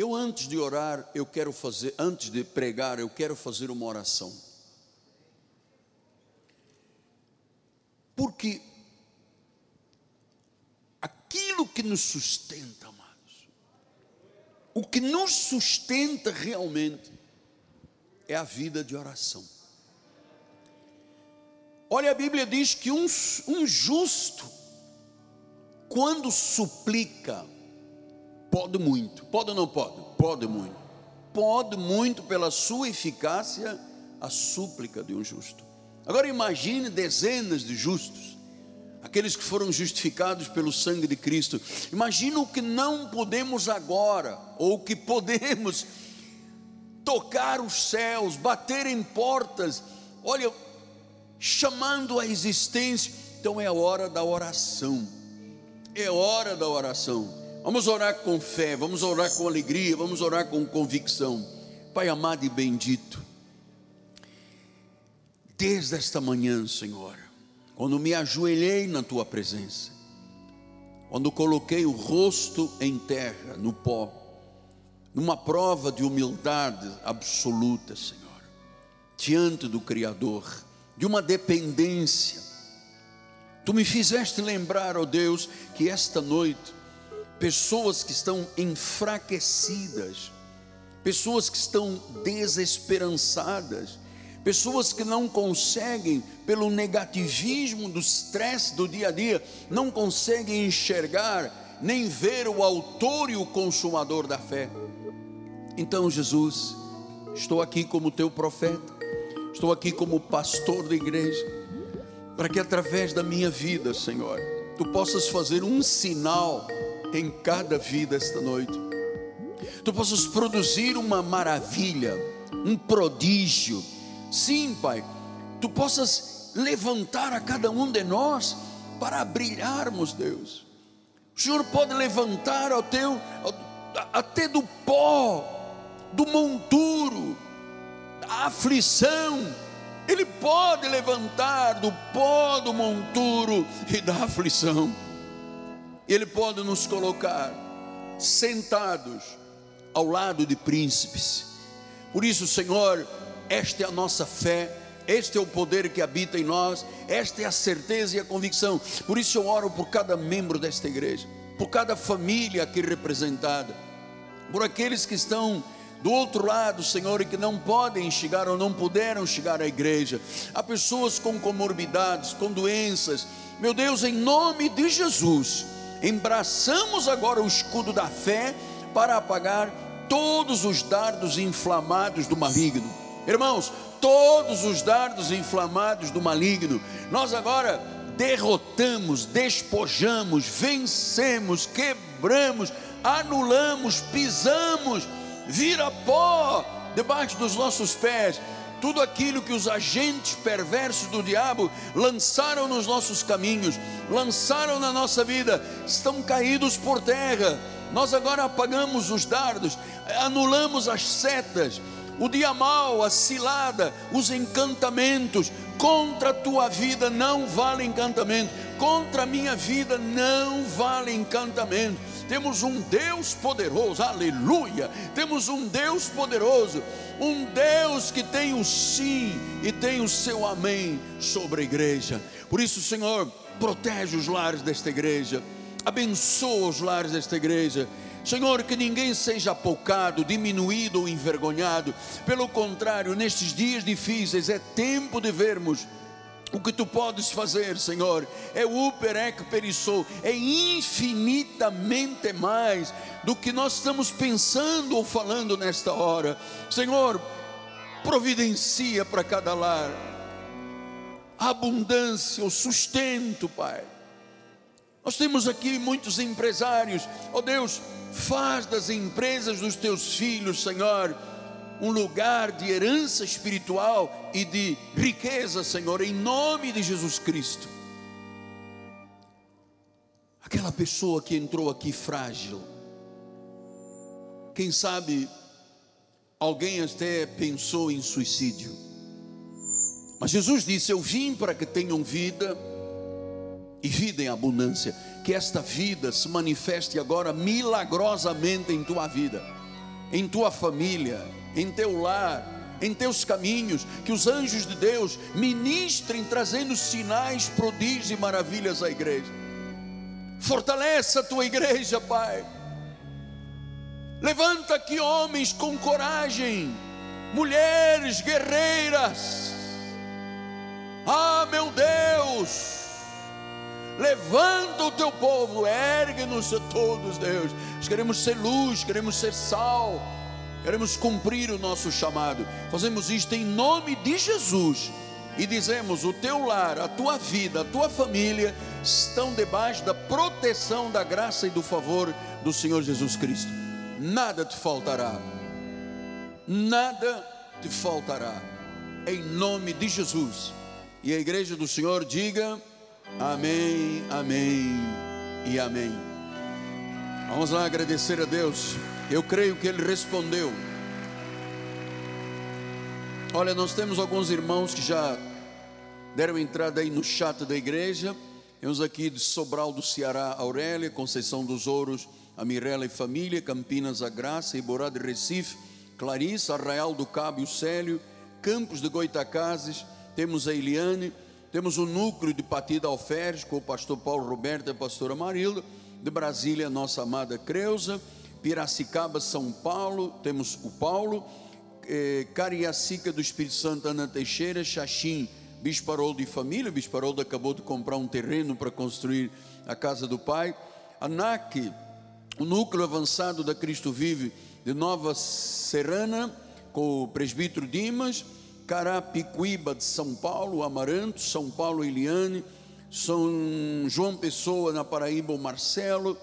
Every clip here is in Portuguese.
Eu antes de orar, eu quero fazer, antes de pregar, eu quero fazer uma oração. Porque aquilo que nos sustenta, amados, o que nos sustenta realmente é a vida de oração. Olha, a Bíblia diz que um, um justo, quando suplica, pode muito, pode ou não pode? Pode muito, pode muito pela sua eficácia a súplica de um justo. Agora imagine dezenas de justos, aqueles que foram justificados pelo sangue de Cristo. Imagina o que não podemos agora, ou que podemos tocar os céus, bater em portas. Olha, chamando a existência. Então é a hora da oração. É hora da oração. Vamos orar com fé, vamos orar com alegria, vamos orar com convicção. Pai amado e bendito, desde esta manhã, Senhor, quando me ajoelhei na tua presença, quando coloquei o rosto em terra, no pó, numa prova de humildade absoluta, Senhor, diante do Criador, de uma dependência. Tu me fizeste lembrar, ó oh Deus, que esta noite, pessoas que estão enfraquecidas, pessoas que estão desesperançadas, pessoas que não conseguem, pelo negativismo do estresse do dia a dia, não conseguem enxergar, nem ver o autor e o consumador da fé. Então, Jesus, estou aqui como teu profeta, Estou aqui como pastor da igreja, para que através da minha vida, Senhor, tu possas fazer um sinal em cada vida esta noite. Tu possas produzir uma maravilha, um prodígio. Sim, Pai, tu possas levantar a cada um de nós para brilharmos, Deus. O Senhor pode levantar ao teu até do pó, do monturo, a aflição, Ele pode levantar do pó do monturo e da aflição, Ele pode nos colocar sentados ao lado de príncipes. Por isso, Senhor, esta é a nossa fé, este é o poder que habita em nós, esta é a certeza e a convicção. Por isso eu oro por cada membro desta igreja, por cada família aqui representada, por aqueles que estão do outro lado, Senhor, e que não podem chegar ou não puderam chegar à igreja. Há pessoas com comorbidades, com doenças. Meu Deus, em nome de Jesus, embraçamos agora o escudo da fé para apagar todos os dardos inflamados do maligno. Irmãos, todos os dardos inflamados do maligno. Nós agora derrotamos, despojamos, vencemos, quebramos, anulamos, pisamos vira pó debaixo dos nossos pés. Tudo aquilo que os agentes perversos do diabo lançaram nos nossos caminhos, lançaram na nossa vida, estão caídos por terra. Nós agora apagamos os dardos, anulamos as setas, o dia mal, a cilada, os encantamentos. Contra a tua vida não vale encantamento, contra a minha vida não vale encantamento temos um Deus poderoso, aleluia. Temos um Deus poderoso, um Deus que tem o sim e tem o seu amém sobre a igreja. Por isso, Senhor, protege os lares desta igreja, abençoa os lares desta igreja. Senhor, que ninguém seja apocado, diminuído ou envergonhado. Pelo contrário, nestes dias difíceis é tempo de vermos o que tu podes fazer, Senhor, é uper ec perissou, é infinitamente mais do que nós estamos pensando ou falando nesta hora. Senhor, providencia para cada lar a abundância, o sustento, Pai. Nós temos aqui muitos empresários, oh Deus, faz das empresas dos teus filhos, Senhor, um lugar de herança espiritual e de riqueza, Senhor, em nome de Jesus Cristo. Aquela pessoa que entrou aqui frágil, quem sabe alguém até pensou em suicídio, mas Jesus disse: Eu vim para que tenham vida e vida em abundância, que esta vida se manifeste agora milagrosamente em tua vida em tua família, em teu lar, em teus caminhos, que os anjos de Deus ministrem trazendo sinais, prodígios e maravilhas à igreja. Fortaleça a tua igreja, Pai. Levanta aqui homens com coragem, mulheres guerreiras. Ah, meu Deus, levanta o teu povo, ergue-nos a todos, Deus. Nós queremos ser luz, queremos ser sal, queremos cumprir o nosso chamado. Fazemos isto em nome de Jesus e dizemos: o teu lar, a tua vida, a tua família estão debaixo da proteção, da graça e do favor do Senhor Jesus Cristo. Nada te faltará, nada te faltará, em nome de Jesus. E a igreja do Senhor diga: Amém, Amém e Amém. Vamos lá agradecer a Deus. Eu creio que Ele respondeu. Olha, nós temos alguns irmãos que já deram entrada aí no chat da igreja. Temos aqui de Sobral do Ceará, Aurélia, Conceição dos Ouros, a Mirella e família, Campinas, a Graça, Iborá de Recife, Clarissa, Arraial do Cabo e o Célio, Campos de Goitacazes, temos a Eliane, temos o núcleo de Patida Alferes, com o pastor Paulo Roberto e a pastora Marilda, de Brasília, nossa amada Creuza, Piracicaba, São Paulo, temos o Paulo, eh, Cariacica do Espírito Santo, Ana Teixeira, Xaxim, Bispo Haroldo e família, Bispo Haroldo acabou de comprar um terreno para construir a casa do pai, ANAC, o núcleo avançado da Cristo Vive de Nova Serrana, com o presbítero Dimas, Carapicuíba de São Paulo, Amaranto, São Paulo Eliane, São João Pessoa na Paraíba, o Marcelo,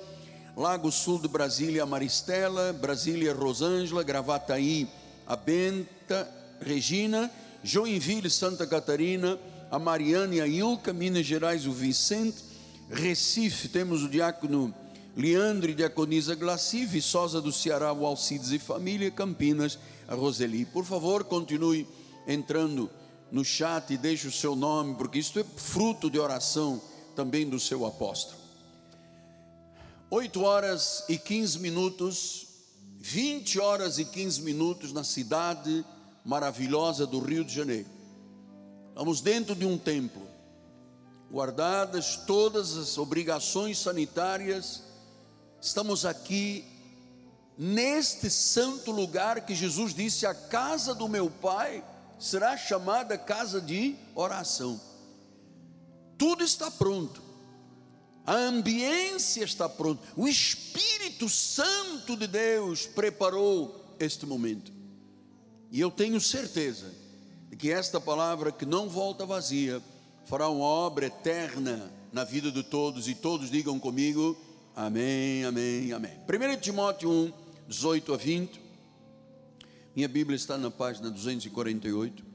Lago Sul de Brasília, Maristela, Brasília, Rosângela, Gravataí, a Benta, Regina, Joinville, Santa Catarina, a Mariana e a Ilka, Minas Gerais, o Vicente, Recife, temos o diácono Leandro e diaconisa Glaci, Viçosa do Ceará, o Alcides e família, Campinas, a Roseli. Por favor, continue entrando no chat e deixe o seu nome, porque isto é fruto de oração também do seu apóstolo. 8 horas e 15 minutos, 20 horas e 15 minutos na cidade maravilhosa do Rio de Janeiro. Estamos dentro de um templo, guardadas todas as obrigações sanitárias, estamos aqui neste santo lugar que Jesus disse: a casa do meu pai será chamada casa de oração. Tudo está pronto, a ambiência está pronta, o Espírito Santo de Deus preparou este momento. E eu tenho certeza de que esta palavra que não volta vazia fará uma obra eterna na vida de todos e todos digam comigo: Amém, Amém, Amém. 1 Timóteo 1, 18 a 20. Minha Bíblia está na página 248.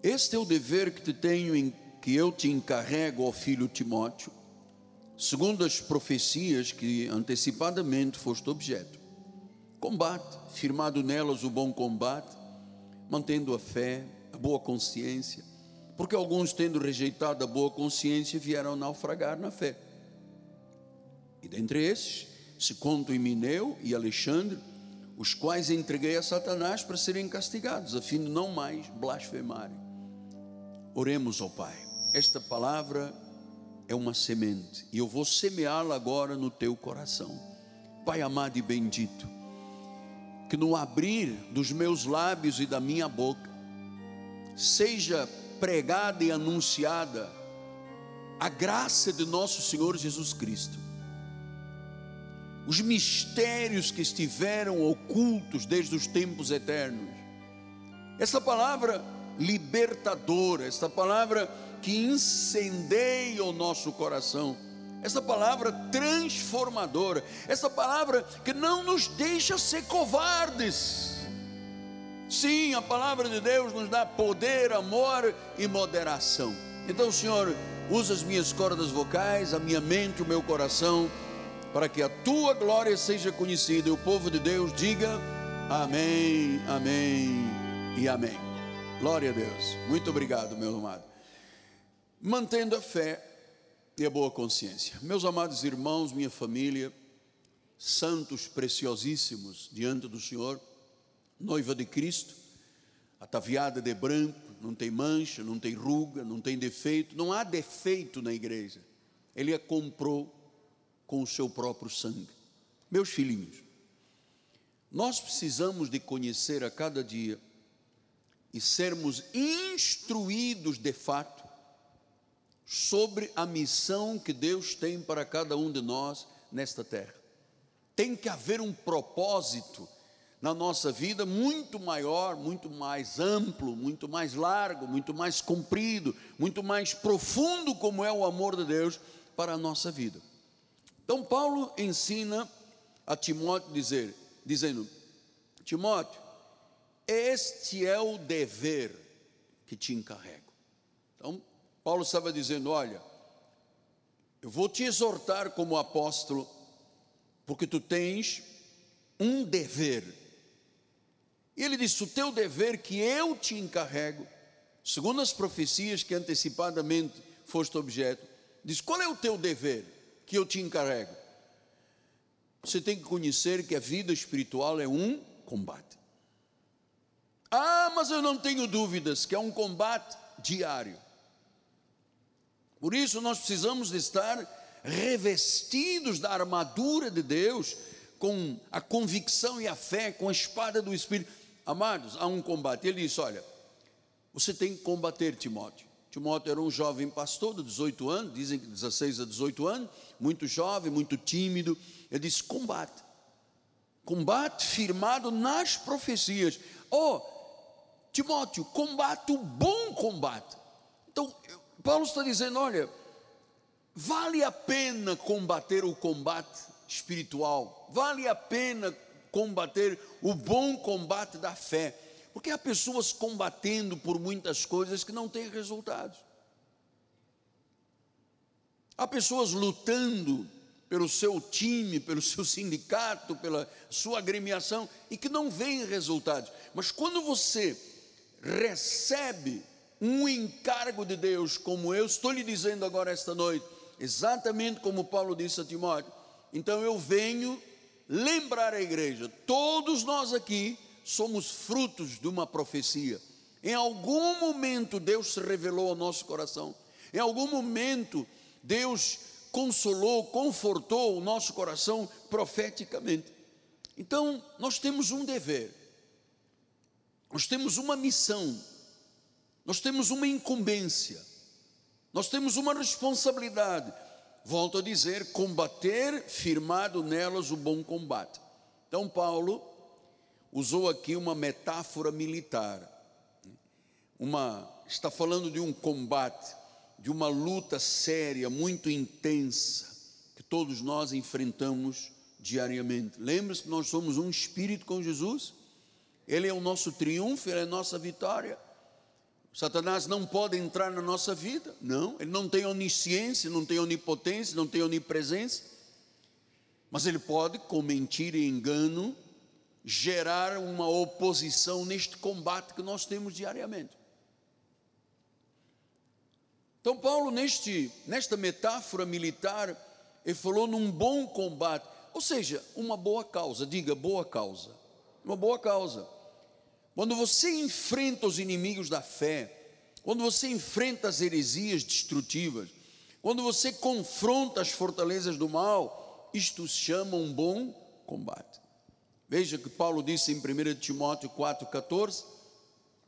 Este é o dever que te tenho que eu te encarrego, ó filho Timóteo, segundo as profecias que antecipadamente foste objeto combate, firmado nelas o bom combate, mantendo a fé, a boa consciência, porque alguns, tendo rejeitado a boa consciência, vieram naufragar na fé. E dentre esses se contam Emineu e Alexandre, os quais entreguei a Satanás para serem castigados, a fim de não mais blasfemarem. Oremos ao Pai. Esta palavra é uma semente e eu vou semeá-la agora no teu coração. Pai amado e bendito, que no abrir dos meus lábios e da minha boca seja pregada e anunciada a graça de nosso Senhor Jesus Cristo. Os mistérios que estiveram ocultos desde os tempos eternos. Essa palavra libertadora, essa palavra que incendeia o nosso coração essa palavra transformadora, essa palavra que não nos deixa ser covardes. Sim, a palavra de Deus nos dá poder, amor e moderação. Então, Senhor, usa as minhas cordas vocais, a minha mente, o meu coração, para que a tua glória seja conhecida e o povo de Deus diga amém, amém e amém. Glória a Deus. Muito obrigado, meu amado. Mantendo a fé, e a boa consciência. Meus amados irmãos, minha família, santos preciosíssimos diante do Senhor, noiva de Cristo, ataviada de branco, não tem mancha, não tem ruga, não tem defeito, não há defeito na igreja. Ele a comprou com o seu próprio sangue. Meus filhinhos, nós precisamos de conhecer a cada dia e sermos instruídos de fato sobre a missão que Deus tem para cada um de nós nesta terra. Tem que haver um propósito na nossa vida muito maior, muito mais amplo, muito mais largo, muito mais comprido, muito mais profundo, como é o amor de Deus para a nossa vida. Então, Paulo ensina a Timóteo dizer, dizendo: Timóteo, este é o dever que te encarrego. Então, Paulo estava dizendo: Olha, eu vou te exortar como apóstolo, porque tu tens um dever e ele disse: O teu dever que eu te encarrego, segundo as profecias que antecipadamente foste objeto, diz: Qual é o teu dever que eu te encarrego? Você tem que conhecer que a vida espiritual é um combate. Ah, mas eu não tenho dúvidas que é um combate diário. Por isso nós precisamos de estar revestidos da armadura de Deus, com a convicção e a fé, com a espada do Espírito. Amados, há um combate. Ele disse: Olha, você tem que combater Timóteo. Timóteo era um jovem pastor de 18 anos, dizem que 16 a 18 anos, muito jovem, muito tímido. Ele disse: combate. Combate firmado nas profecias. Oh, Timóteo, combate o bom combate. Então, Paulo está dizendo: olha, vale a pena combater o combate espiritual, vale a pena combater o bom combate da fé. Porque há pessoas combatendo por muitas coisas que não têm resultados. Há pessoas lutando pelo seu time, pelo seu sindicato, pela sua agremiação e que não veem resultados. Mas quando você recebe um encargo de Deus, como eu estou lhe dizendo agora esta noite, exatamente como Paulo disse a Timóteo, então eu venho lembrar a igreja, todos nós aqui somos frutos de uma profecia. Em algum momento Deus se revelou ao nosso coração. Em algum momento Deus consolou, confortou o nosso coração profeticamente. Então, nós temos um dever. Nós temos uma missão. Nós temos uma incumbência. Nós temos uma responsabilidade volto a dizer, combater firmado nelas o bom combate. Então, Paulo usou aqui uma metáfora militar. Uma, está falando de um combate, de uma luta séria, muito intensa, que todos nós enfrentamos diariamente. Lembre-se que nós somos um espírito com Jesus, Ele é o nosso triunfo, Ele é a nossa vitória. Satanás não pode entrar na nossa vida, não, ele não tem onisciência, não tem onipotência, não tem onipresença, mas ele pode, com mentira e engano, gerar uma oposição neste combate que nós temos diariamente. Então, Paulo, neste, nesta metáfora militar, ele falou num bom combate, ou seja, uma boa causa, diga boa causa, uma boa causa. Quando você enfrenta os inimigos da fé, quando você enfrenta as heresias destrutivas, quando você confronta as fortalezas do mal, isto se chama um bom combate. Veja que Paulo disse em 1 Timóteo 4,14: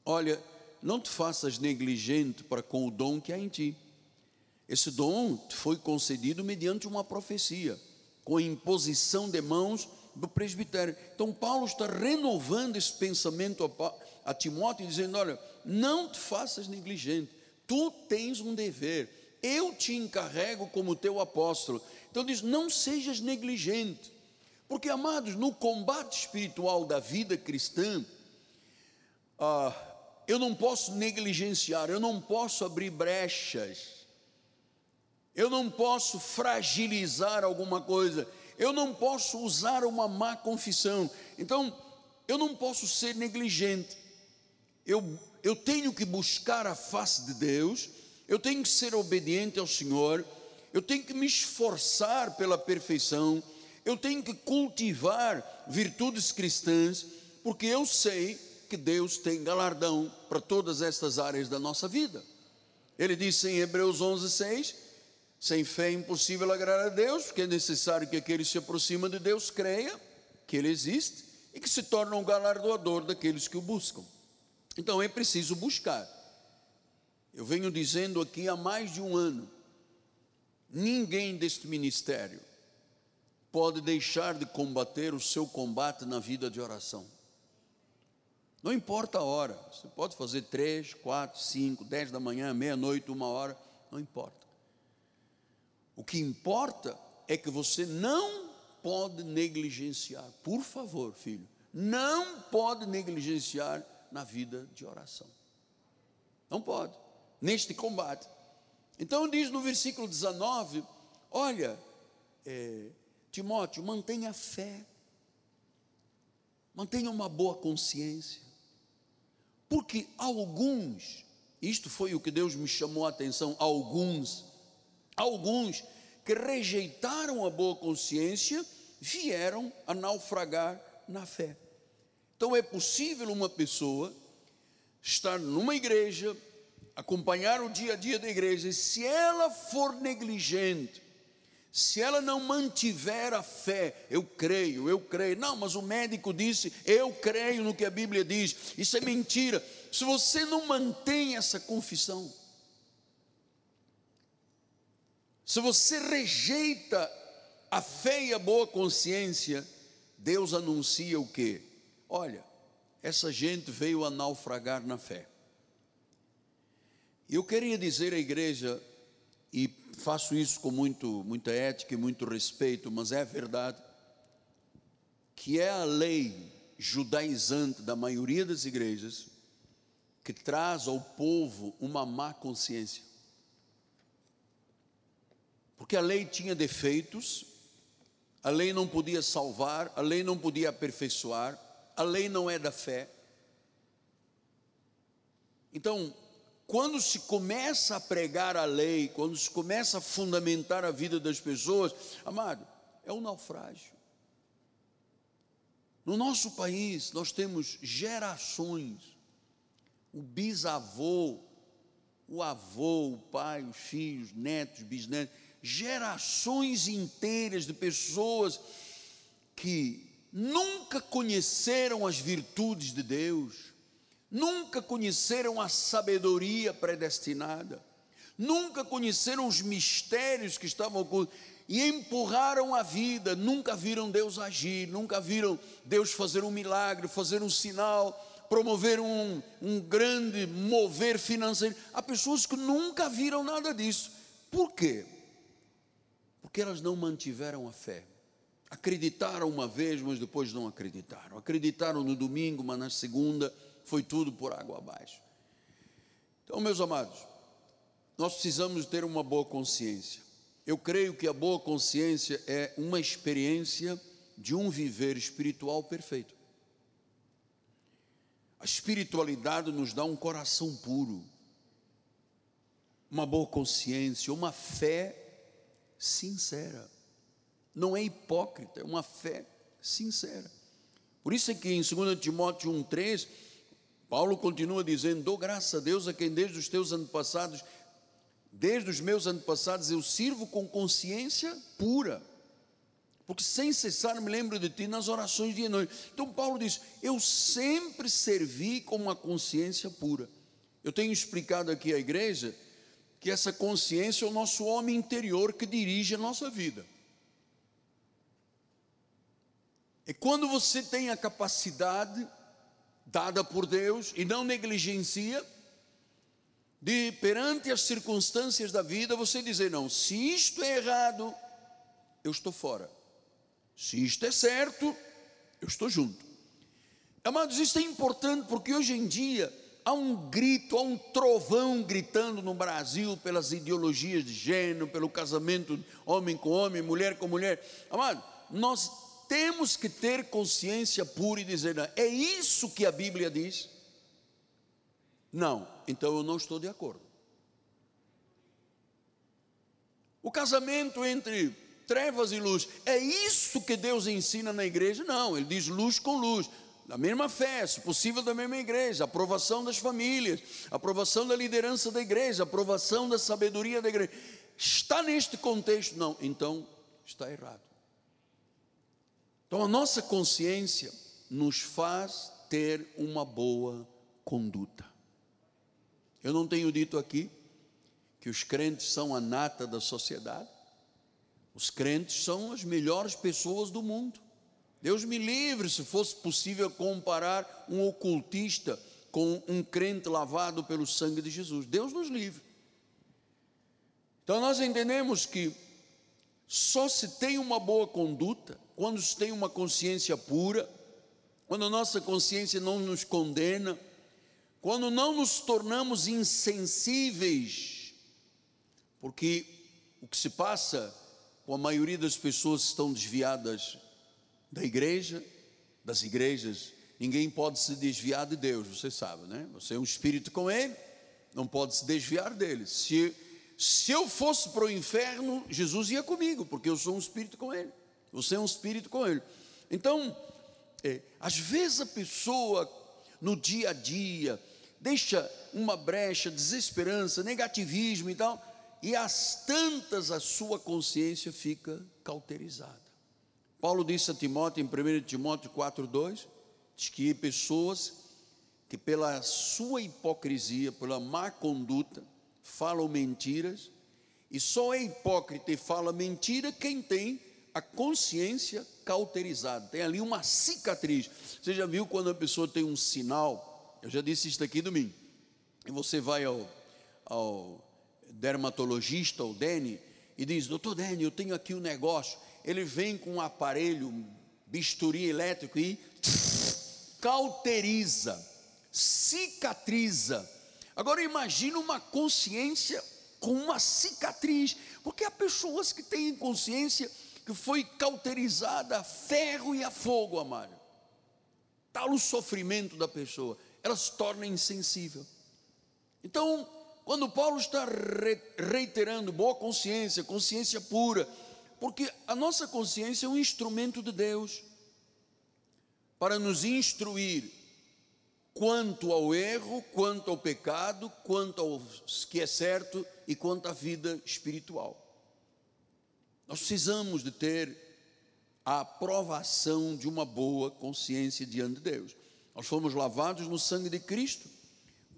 Olha, não te faças negligente para com o dom que há em ti. Esse dom foi concedido mediante uma profecia, com imposição de mãos do presbitério. Então, Paulo está renovando esse pensamento a, a Timóteo, dizendo: Olha, não te faças negligente, tu tens um dever, eu te encarrego como teu apóstolo. Então, diz: Não sejas negligente, porque, amados, no combate espiritual da vida cristã, ah, eu não posso negligenciar, eu não posso abrir brechas, eu não posso fragilizar alguma coisa eu não posso usar uma má confissão, então eu não posso ser negligente, eu, eu tenho que buscar a face de Deus, eu tenho que ser obediente ao Senhor, eu tenho que me esforçar pela perfeição, Eu tenho que cultivar virtudes cristãs, porque eu sei que Deus tem galardão para todas estas áreas da nossa vida. Ele disse em Hebreus 11:6, sem fé é impossível agradar a Deus, porque é necessário que aquele que se aproxima de Deus creia que ele existe e que se torna um galardoador daqueles que o buscam. Então é preciso buscar. Eu venho dizendo aqui há mais de um ano: ninguém deste ministério pode deixar de combater o seu combate na vida de oração. Não importa a hora, você pode fazer três, quatro, cinco, dez da manhã, meia-noite, uma hora, não importa. O que importa é que você não pode negligenciar, por favor, filho, não pode negligenciar na vida de oração. Não pode, neste combate. Então diz no versículo 19: olha, é, Timóteo, mantenha fé, mantenha uma boa consciência, porque alguns, isto foi o que Deus me chamou a atenção, alguns, alguns que rejeitaram a boa consciência, vieram a naufragar na fé. Então é possível uma pessoa estar numa igreja, acompanhar o dia a dia da igreja, e se ela for negligente, se ela não mantiver a fé, eu creio, eu creio. Não, mas o médico disse, eu creio no que a Bíblia diz. Isso é mentira. Se você não mantém essa confissão, se você rejeita a fé e a boa consciência, Deus anuncia o quê? Olha, essa gente veio a naufragar na fé. Eu queria dizer à igreja, e faço isso com muito, muita ética e muito respeito, mas é verdade, que é a lei judaizante da maioria das igrejas que traz ao povo uma má consciência. Porque a lei tinha defeitos, a lei não podia salvar, a lei não podia aperfeiçoar, a lei não é da fé. Então, quando se começa a pregar a lei, quando se começa a fundamentar a vida das pessoas, amado, é um naufrágio. No nosso país, nós temos gerações, o bisavô, o avô, o pai, os filhos, netos, bisnetos, gerações inteiras de pessoas que nunca conheceram as virtudes de Deus, nunca conheceram a sabedoria predestinada, nunca conheceram os mistérios que estavam ocultos e empurraram a vida, nunca viram Deus agir, nunca viram Deus fazer um milagre, fazer um sinal, promover um, um grande mover financeiro. Há pessoas que nunca viram nada disso. Por quê? Porque elas não mantiveram a fé. Acreditaram uma vez, mas depois não acreditaram. Acreditaram no domingo, mas na segunda foi tudo por água abaixo. Então, meus amados, nós precisamos ter uma boa consciência. Eu creio que a boa consciência é uma experiência de um viver espiritual perfeito. A espiritualidade nos dá um coração puro, uma boa consciência, uma fé sincera não é hipócrita, é uma fé sincera. Por isso é que em 2 Timóteo 1,3, Paulo continua dizendo: Dou graças a Deus a quem desde os teus antepassados, desde os meus antepassados, eu sirvo com consciência pura, porque sem cessar me lembro de ti nas orações de noite. Então Paulo diz: Eu sempre servi com uma consciência pura. Eu tenho explicado aqui à igreja que essa consciência é o nosso homem interior que dirige a nossa vida. É quando você tem a capacidade dada por Deus e não negligencia, de perante as circunstâncias da vida, você dizer: não, se isto é errado, eu estou fora. Se isto é certo, eu estou junto. Amados, isso é importante porque hoje em dia há um grito, há um trovão gritando no Brasil pelas ideologias de gênero, pelo casamento homem com homem, mulher com mulher. Amado, nós temos que ter consciência pura e dizer: é isso que a Bíblia diz? Não, então eu não estou de acordo. O casamento entre trevas e luz. É isso que Deus ensina na igreja? Não, ele diz luz com luz. Da mesma fé, se possível da mesma igreja, aprovação das famílias, aprovação da liderança da igreja, aprovação da sabedoria da igreja. Está neste contexto? Não, então está errado. Então a nossa consciência nos faz ter uma boa conduta. Eu não tenho dito aqui que os crentes são a nata da sociedade. Os crentes são as melhores pessoas do mundo. Deus me livre se fosse possível comparar um ocultista com um crente lavado pelo sangue de Jesus. Deus nos livre. Então nós entendemos que só se tem uma boa conduta quando se tem uma consciência pura, quando a nossa consciência não nos condena, quando não nos tornamos insensíveis, porque o que se passa com a maioria das pessoas estão desviadas da igreja, das igrejas, ninguém pode se desviar de Deus, você sabe, né? Você é um espírito com Ele, não pode se desviar dele. Se, se eu fosse para o inferno, Jesus ia comigo, porque eu sou um espírito com Ele. Você é um espírito com Ele. Então, é, às vezes a pessoa, no dia a dia, deixa uma brecha, desesperança, negativismo e tal, e às tantas a sua consciência fica cauterizada. Paulo disse a Timóteo, em 1 Timóteo 4,2, diz que pessoas que pela sua hipocrisia, pela má conduta, falam mentiras, e só é hipócrita e fala mentira quem tem a consciência cauterizada, tem ali uma cicatriz. Você já viu quando a pessoa tem um sinal? Eu já disse isso aqui domingo. E você vai ao, ao dermatologista, o Dene, e diz: Doutor Dene, eu tenho aqui um negócio. Ele vem com um aparelho, bisturi elétrico e cauteriza, cicatriza. Agora imagine uma consciência com uma cicatriz, porque há pessoas que têm consciência que foi cauterizada a ferro e a fogo, amado. Tal o sofrimento da pessoa, ela se torna insensível. Então, quando Paulo está reiterando boa consciência, consciência pura, porque a nossa consciência é um instrumento de Deus para nos instruir quanto ao erro, quanto ao pecado, quanto ao que é certo e quanto à vida espiritual. Nós precisamos de ter a aprovação de uma boa consciência diante de Deus. Nós fomos lavados no sangue de Cristo,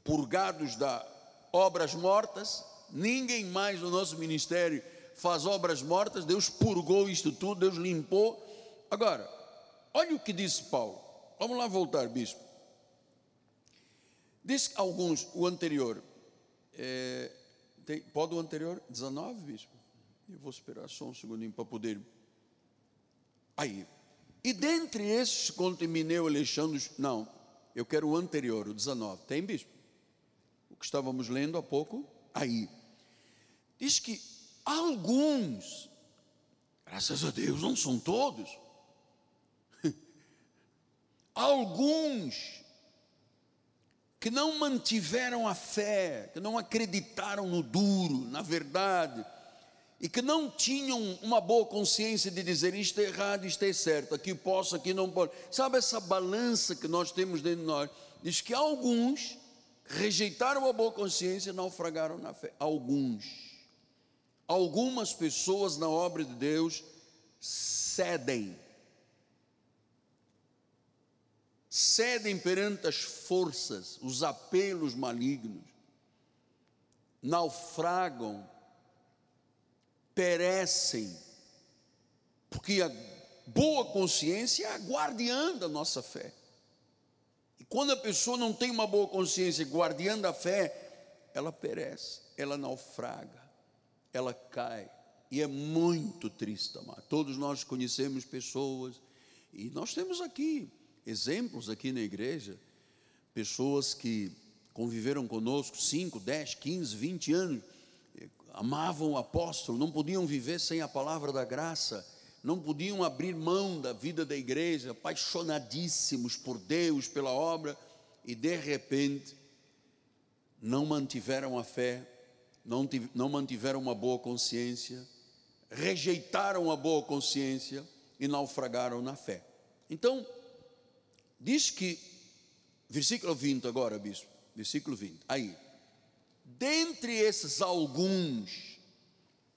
purgados da obras mortas, ninguém mais no nosso ministério faz obras mortas, Deus purgou isto tudo, Deus limpou. Agora, olha o que disse Paulo. Vamos lá voltar, bispo. Diz alguns, o anterior. É, tem, pode o anterior? 19, bispo? Eu vou esperar só um segundinho para poder. Aí. E dentre esses contamineu Alexandre. Não, eu quero o anterior, o 19. Tem, bispo? o que estávamos lendo há pouco aí. Diz que alguns, graças a Deus, não são todos, alguns que não mantiveram a fé, que não acreditaram no duro, na verdade, e que não tinham uma boa consciência de dizer isto é errado, isto é certo, aqui posso, aqui não posso. Sabe essa balança que nós temos dentro de nós? Diz que alguns rejeitaram a boa consciência e naufragaram na fé. Alguns. Algumas pessoas na obra de Deus cedem. Cedem perante as forças, os apelos malignos. Naufragam, perecem, porque a boa consciência é a guardiã da nossa fé. E quando a pessoa não tem uma boa consciência, guardiã da fé, ela perece, ela naufraga, ela cai. E é muito triste, amar. Todos nós conhecemos pessoas, e nós temos aqui exemplos aqui na igreja, pessoas que conviveram conosco 5, 10, 15, 20 anos, amavam o apóstolo, não podiam viver sem a palavra da graça, não podiam abrir mão da vida da igreja, apaixonadíssimos por Deus, pela obra, e de repente não mantiveram a fé, não, não mantiveram uma boa consciência, rejeitaram a boa consciência e naufragaram na fé. Então, diz que, versículo 20 agora, bispo, versículo 20, aí, dentre esses alguns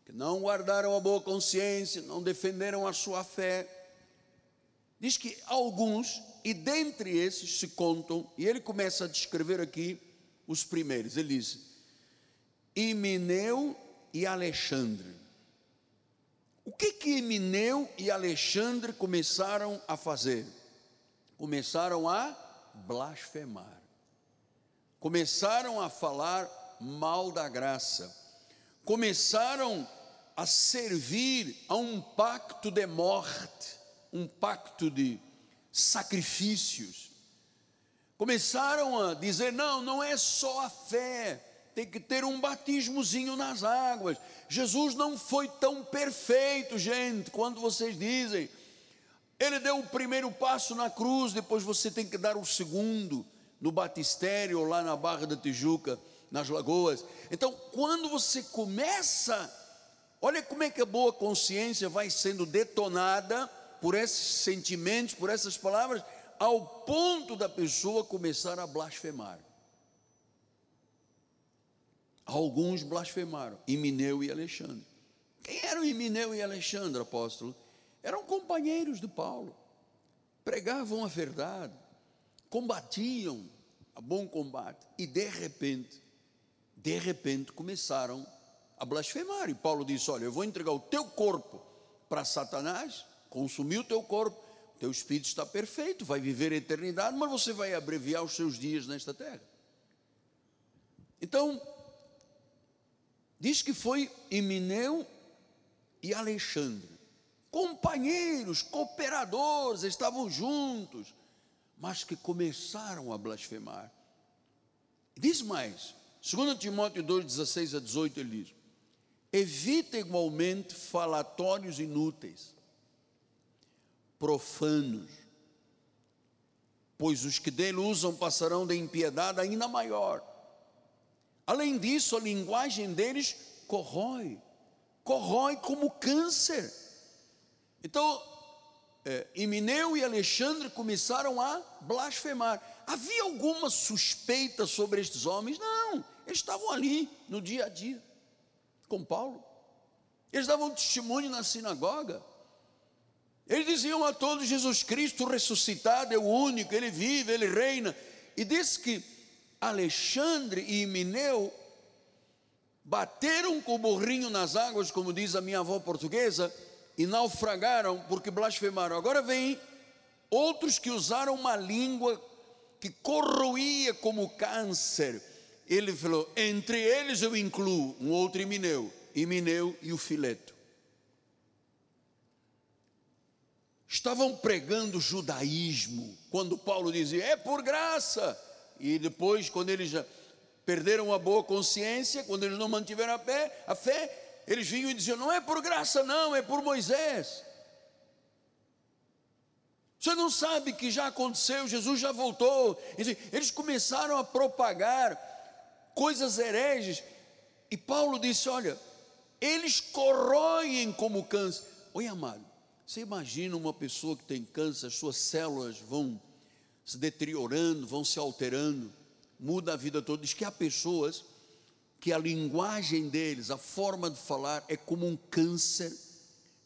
que não guardaram a boa consciência, não defenderam a sua fé, diz que alguns, e dentre esses se contam, e ele começa a descrever aqui os primeiros, ele diz, Imineu e Alexandre. O que que Emineu e Alexandre começaram a fazer? Começaram a blasfemar. Começaram a falar mal da graça. Começaram a servir a um pacto de morte, um pacto de sacrifícios. Começaram a dizer: não, não é só a fé, tem que ter um batismozinho nas águas. Jesus não foi tão perfeito, gente, quando vocês dizem. Ele deu o primeiro passo na cruz, depois você tem que dar o segundo no batistério lá na Barra da Tijuca, nas Lagoas. Então, quando você começa, olha como é que a boa consciência vai sendo detonada por esses sentimentos, por essas palavras, ao ponto da pessoa começar a blasfemar. Alguns blasfemaram, Imineu e Alexandre. Quem eram Imineu e Alexandre, apóstolo? Eram companheiros de Paulo, pregavam a verdade, combatiam a bom combate, e de repente, de repente começaram a blasfemar. E Paulo disse: Olha, eu vou entregar o teu corpo para Satanás, consumir o teu corpo, teu espírito está perfeito, vai viver a eternidade, mas você vai abreviar os seus dias nesta terra. Então, Diz que foi Emineu e Alexandre, companheiros, cooperadores, estavam juntos, mas que começaram a blasfemar. Diz mais, 2 Timóteo 2, 16 a 18, ele diz: Evita igualmente falatórios inúteis, profanos, pois os que dele usam passarão da impiedade ainda maior Além disso, a linguagem deles corrói, corrói como câncer. Então, é, Emineu e Alexandre começaram a blasfemar. Havia alguma suspeita sobre estes homens? Não, eles estavam ali no dia a dia com Paulo. Eles davam testemunho na sinagoga. Eles diziam a todos: Jesus Cristo ressuscitado é o único, ele vive, ele reina. E diz que Alexandre e Mineu bateram com o burrinho nas águas, como diz a minha avó portuguesa, e naufragaram porque blasfemaram. Agora vem outros que usaram uma língua que corroía como câncer. Ele falou: entre eles eu incluo um outro Emineu, Emineu e o Fileto. Estavam pregando judaísmo, quando Paulo dizia: é por graça e depois, quando eles já perderam a boa consciência, quando eles não mantiveram a fé, a fé, eles vinham e diziam: não é por graça, não, é por Moisés. Você não sabe que já aconteceu, Jesus já voltou. Eles começaram a propagar coisas hereges. E Paulo disse: Olha, eles corroem como câncer. Oi, amado, você imagina uma pessoa que tem câncer, as suas células vão se deteriorando, vão se alterando, muda a vida toda. Diz que há pessoas que a linguagem deles, a forma de falar é como um câncer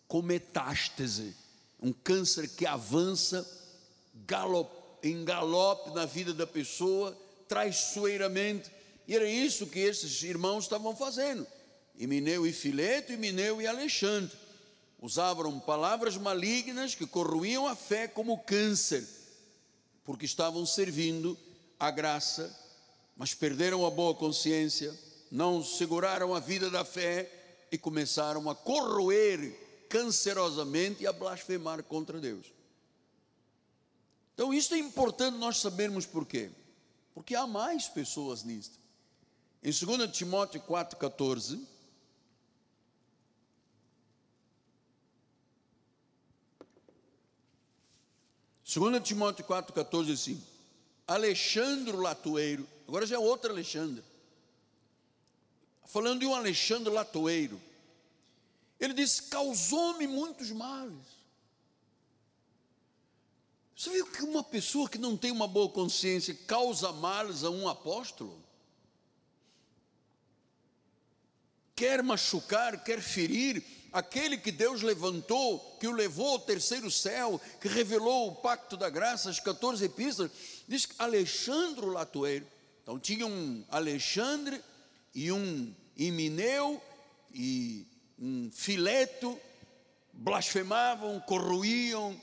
com metástase, um câncer que avança galop, em galope na vida da pessoa, traiçoeiramente. E era isso que esses irmãos estavam fazendo. Emineu e Fileto, Emineu e Alexandre. Usavam palavras malignas que corroíam a fé como câncer porque estavam servindo a graça, mas perderam a boa consciência, não seguraram a vida da fé e começaram a corroer cancerosamente e a blasfemar contra Deus. Então, isso é importante nós sabermos por quê. Porque há mais pessoas nisto. Em 2 Timóteo 4,14, 2 Timóteo 4,14 diz assim: Alexandre Latoeiro, agora já é outro Alexandre, falando de um Alexandre Latoeiro, Ele disse: causou-me muitos males. Você viu que uma pessoa que não tem uma boa consciência causa males a um apóstolo? Quer machucar, quer ferir aquele que Deus levantou, que o levou ao terceiro céu, que revelou o pacto da graça, as 14 epístolas, diz que Alexandre Latoeiro, então tinha um Alexandre e um Imineu e um Fileto, blasfemavam, corroíam,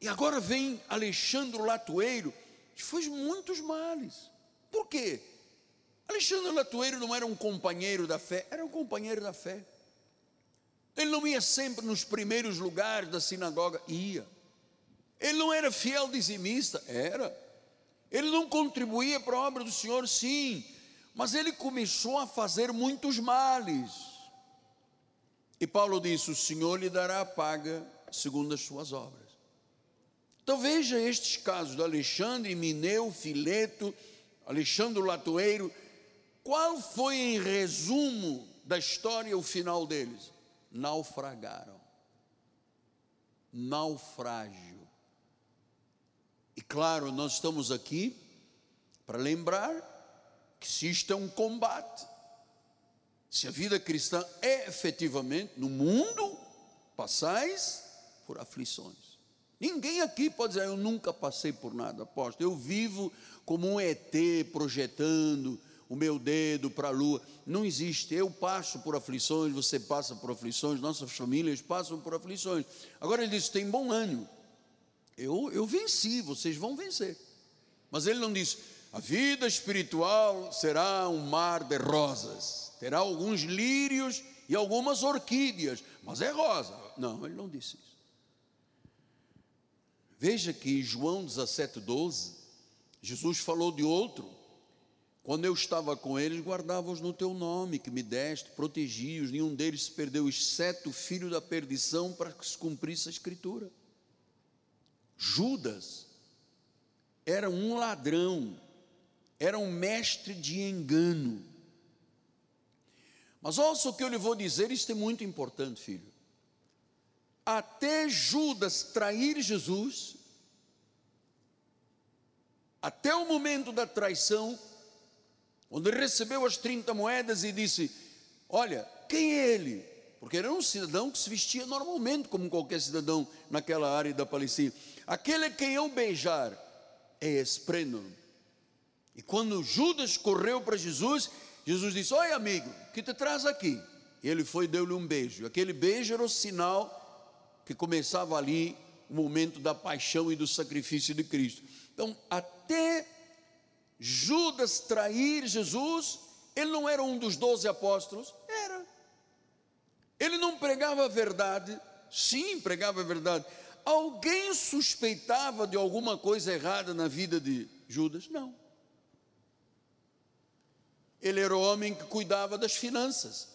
e agora vem Alexandre Latoeiro, que fez muitos males. Por quê? Alexandre Latoeiro não era um companheiro da fé, era um companheiro da fé. Ele não ia sempre nos primeiros lugares da sinagoga, ia. Ele não era fiel dizimista, era. Ele não contribuía para a obra do Senhor, sim. Mas ele começou a fazer muitos males. E Paulo disse: O Senhor lhe dará a paga segundo as suas obras. Então veja estes casos de Alexandre, Mineu, Fileto, Alexandre Latoeiro. Qual foi em resumo da história o final deles? Naufragaram. Naufrágio. E claro, nós estamos aqui para lembrar que se isto é um combate, se a vida cristã é efetivamente no mundo, passais por aflições. Ninguém aqui pode dizer, eu nunca passei por nada, aposto. Eu vivo como um ET projetando o meu dedo para a lua. Não existe. Eu passo por aflições, você passa por aflições, nossas famílias passam por aflições. Agora ele diz: tem bom ânimo. Eu, eu venci, vocês vão vencer. Mas ele não diz: a vida espiritual será um mar de rosas, terá alguns lírios e algumas orquídeas, mas é rosa. Não, ele não disse isso. Veja que João 17,12, Jesus falou de outro. Quando eu estava com eles, guardava-os no teu nome, que me deste, protegi-os, nenhum deles se perdeu, exceto o filho da perdição, para que se cumprisse a escritura. Judas era um ladrão, era um mestre de engano. Mas ouça o que eu lhe vou dizer, isso é muito importante, filho até Judas trair Jesus, até o momento da traição, onde recebeu as 30 moedas e disse: Olha, quem é ele? Porque era um cidadão que se vestia normalmente, como qualquer cidadão naquela área da Palestina. Aquele a quem eu beijar é esprênulo. E quando Judas correu para Jesus, Jesus disse: Oi, amigo, que te traz aqui? E ele foi e deu-lhe um beijo. Aquele beijo era o sinal que começava ali o momento da paixão e do sacrifício de Cristo. Então, até Judas trair Jesus, ele não era um dos doze apóstolos? Era. Ele não pregava a verdade? Sim, pregava a verdade. Alguém suspeitava de alguma coisa errada na vida de Judas? Não. Ele era o homem que cuidava das finanças.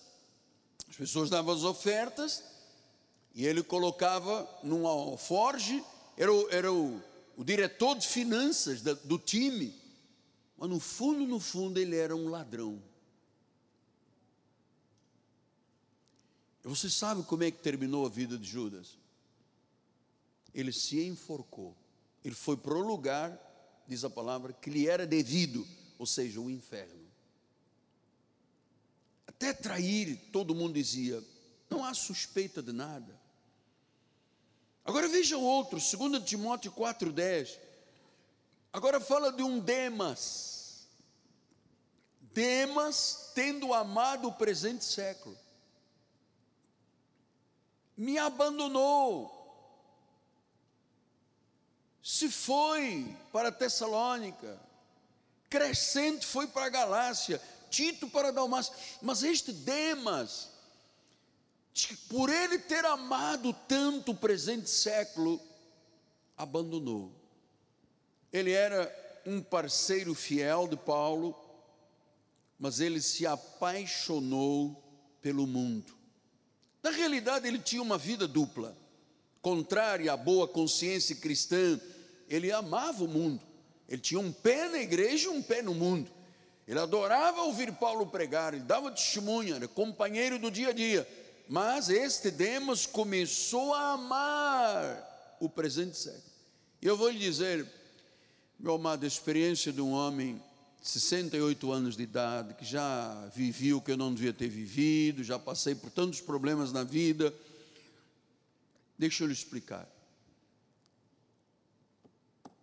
As pessoas davam as ofertas, e ele colocava num alforge, era o, era o, o diretor de finanças da, do time, mas no fundo, no fundo, ele era um ladrão. Você sabe como é que terminou a vida de Judas? Ele se enforcou. Ele foi para o lugar, diz a palavra, que lhe era devido, ou seja, o inferno. Até trair, todo mundo dizia, não há suspeita de nada. Agora veja o outro, 2 Timóteo 4,10. Agora fala de um Demas. Demas, tendo amado o presente século, me abandonou, se foi para Tessalônica, Crescente foi para a Galácia, Tito para Dalmácia, mas este Demas, por ele ter amado tanto o presente século, abandonou. Ele era um parceiro fiel de Paulo, mas ele se apaixonou pelo mundo. Na realidade, ele tinha uma vida dupla. Contrária à boa consciência cristã, ele amava o mundo. Ele tinha um pé na igreja e um pé no mundo. Ele adorava ouvir Paulo pregar, ele dava testemunha, era companheiro do dia a dia mas este Demas começou a amar o presente século. E eu vou lhe dizer, meu amado, a experiência de um homem 68 anos de idade, que já vivi o que eu não devia ter vivido, já passei por tantos problemas na vida. Deixa eu lhe explicar.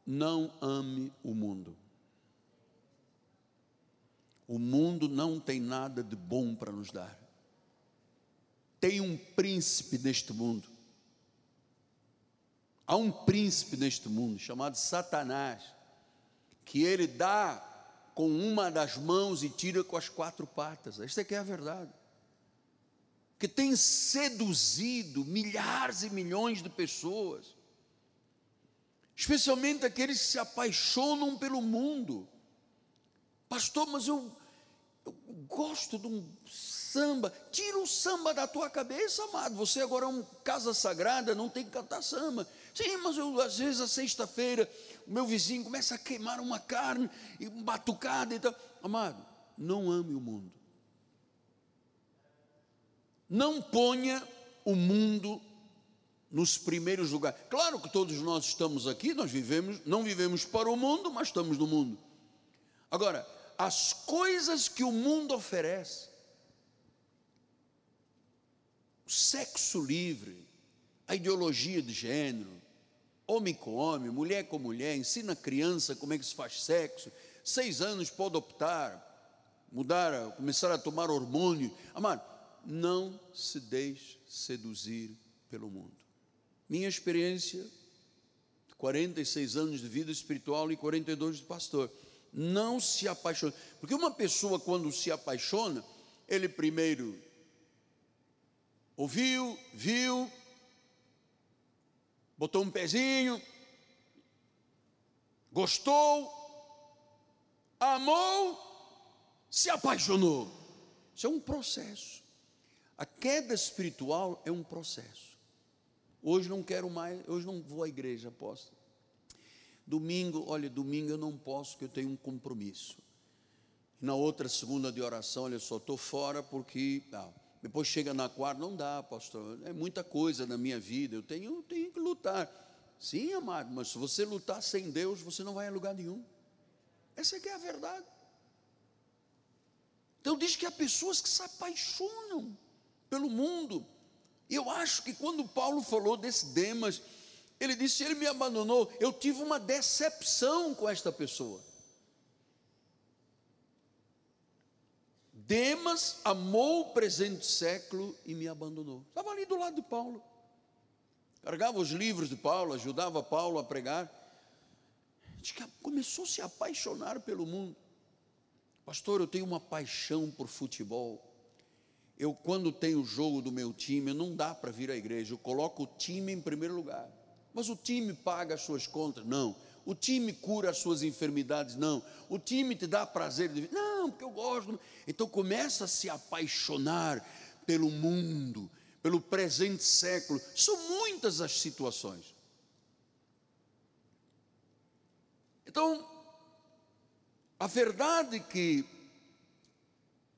Não ame o mundo. O mundo não tem nada de bom para nos dar. Tem um príncipe neste mundo. Há um príncipe neste mundo chamado Satanás, que ele dá com uma das mãos e tira com as quatro patas. Esta é que é a verdade. Que tem seduzido milhares e milhões de pessoas, especialmente aqueles que se apaixonam pelo mundo. Pastor, mas eu, eu gosto de um samba. Tira o samba da tua cabeça, amado. Você agora é uma casa sagrada, não tem que cantar samba. Sim, mas eu, às vezes, a sexta-feira, meu vizinho começa a queimar uma carne, e batucada e tal. Amado, não ame o mundo. Não ponha o mundo nos primeiros lugares. Claro que todos nós estamos aqui, nós vivemos, não vivemos para o mundo, mas estamos no mundo. Agora, as coisas que o mundo oferece, o sexo livre, a ideologia de gênero, homem com homem, mulher com mulher, ensina a criança como é que se faz sexo, seis anos pode optar, mudar, começar a tomar hormônio. Amado, não se deixe seduzir pelo mundo. Minha experiência, 46 anos de vida espiritual e 42 de pastor não se apaixone. Porque uma pessoa, quando se apaixona, ele primeiro ouviu, viu, botou um pezinho, gostou, amou, se apaixonou. Isso é um processo. A queda espiritual é um processo. Hoje não quero mais, hoje não vou à igreja, apóstolo. Domingo, olha, domingo eu não posso, porque eu tenho um compromisso. Na outra segunda de oração, olha, só estou fora porque. Ah, depois chega na quarta, não dá, pastor. É muita coisa na minha vida, eu tenho, tenho que lutar. Sim, amado, mas se você lutar sem Deus, você não vai a lugar nenhum. Essa é que é a verdade. Então diz que há pessoas que se apaixonam pelo mundo. Eu acho que quando Paulo falou desse Demas, ele disse: Ele me abandonou. Eu tive uma decepção com esta pessoa. Demas amou o presente século e me abandonou. Estava ali do lado de Paulo. Carregava os livros de Paulo, ajudava Paulo a pregar. Começou a se apaixonar pelo mundo. Pastor, eu tenho uma paixão por futebol. Eu, quando tenho o jogo do meu time, não dá para vir à igreja. Eu coloco o time em primeiro lugar. Mas o time paga as suas contas? Não. O time cura as suas enfermidades? Não. O time te dá prazer de viver? Não, porque eu gosto. Então começa a se apaixonar pelo mundo, pelo presente século. São muitas as situações. Então, a verdade que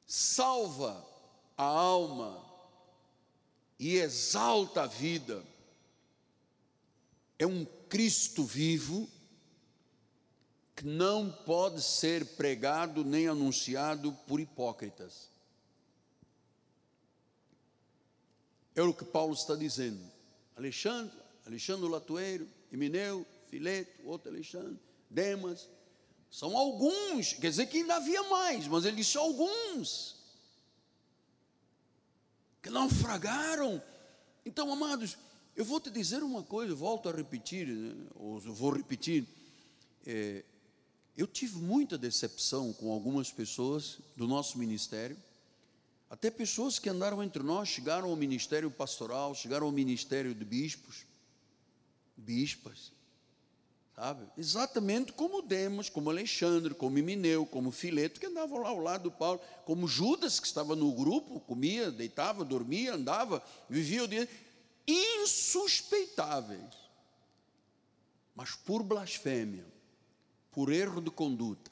salva a alma e exalta a vida é um Cristo vivo não pode ser pregado nem anunciado por hipócritas. É o que Paulo está dizendo. Alexandre, Alexandre Latoeiro, Emineu, Fileto, outro Alexandre, Demas, são alguns, quer dizer que ainda havia mais, mas ele disse alguns que naufragaram. Então, amados, eu vou te dizer uma coisa, volto a repetir, né, ou vou repetir. É, eu tive muita decepção com algumas pessoas do nosso ministério, até pessoas que andaram entre nós, chegaram ao ministério pastoral, chegaram ao ministério de bispos, bispas, sabe? Exatamente como Demos, como Alexandre, como Mineu, como Fileto, que andavam lá ao lado do Paulo, como Judas, que estava no grupo, comia, deitava, dormia, andava, vivia o dia insuspeitáveis, mas por blasfêmia, por erro de conduta,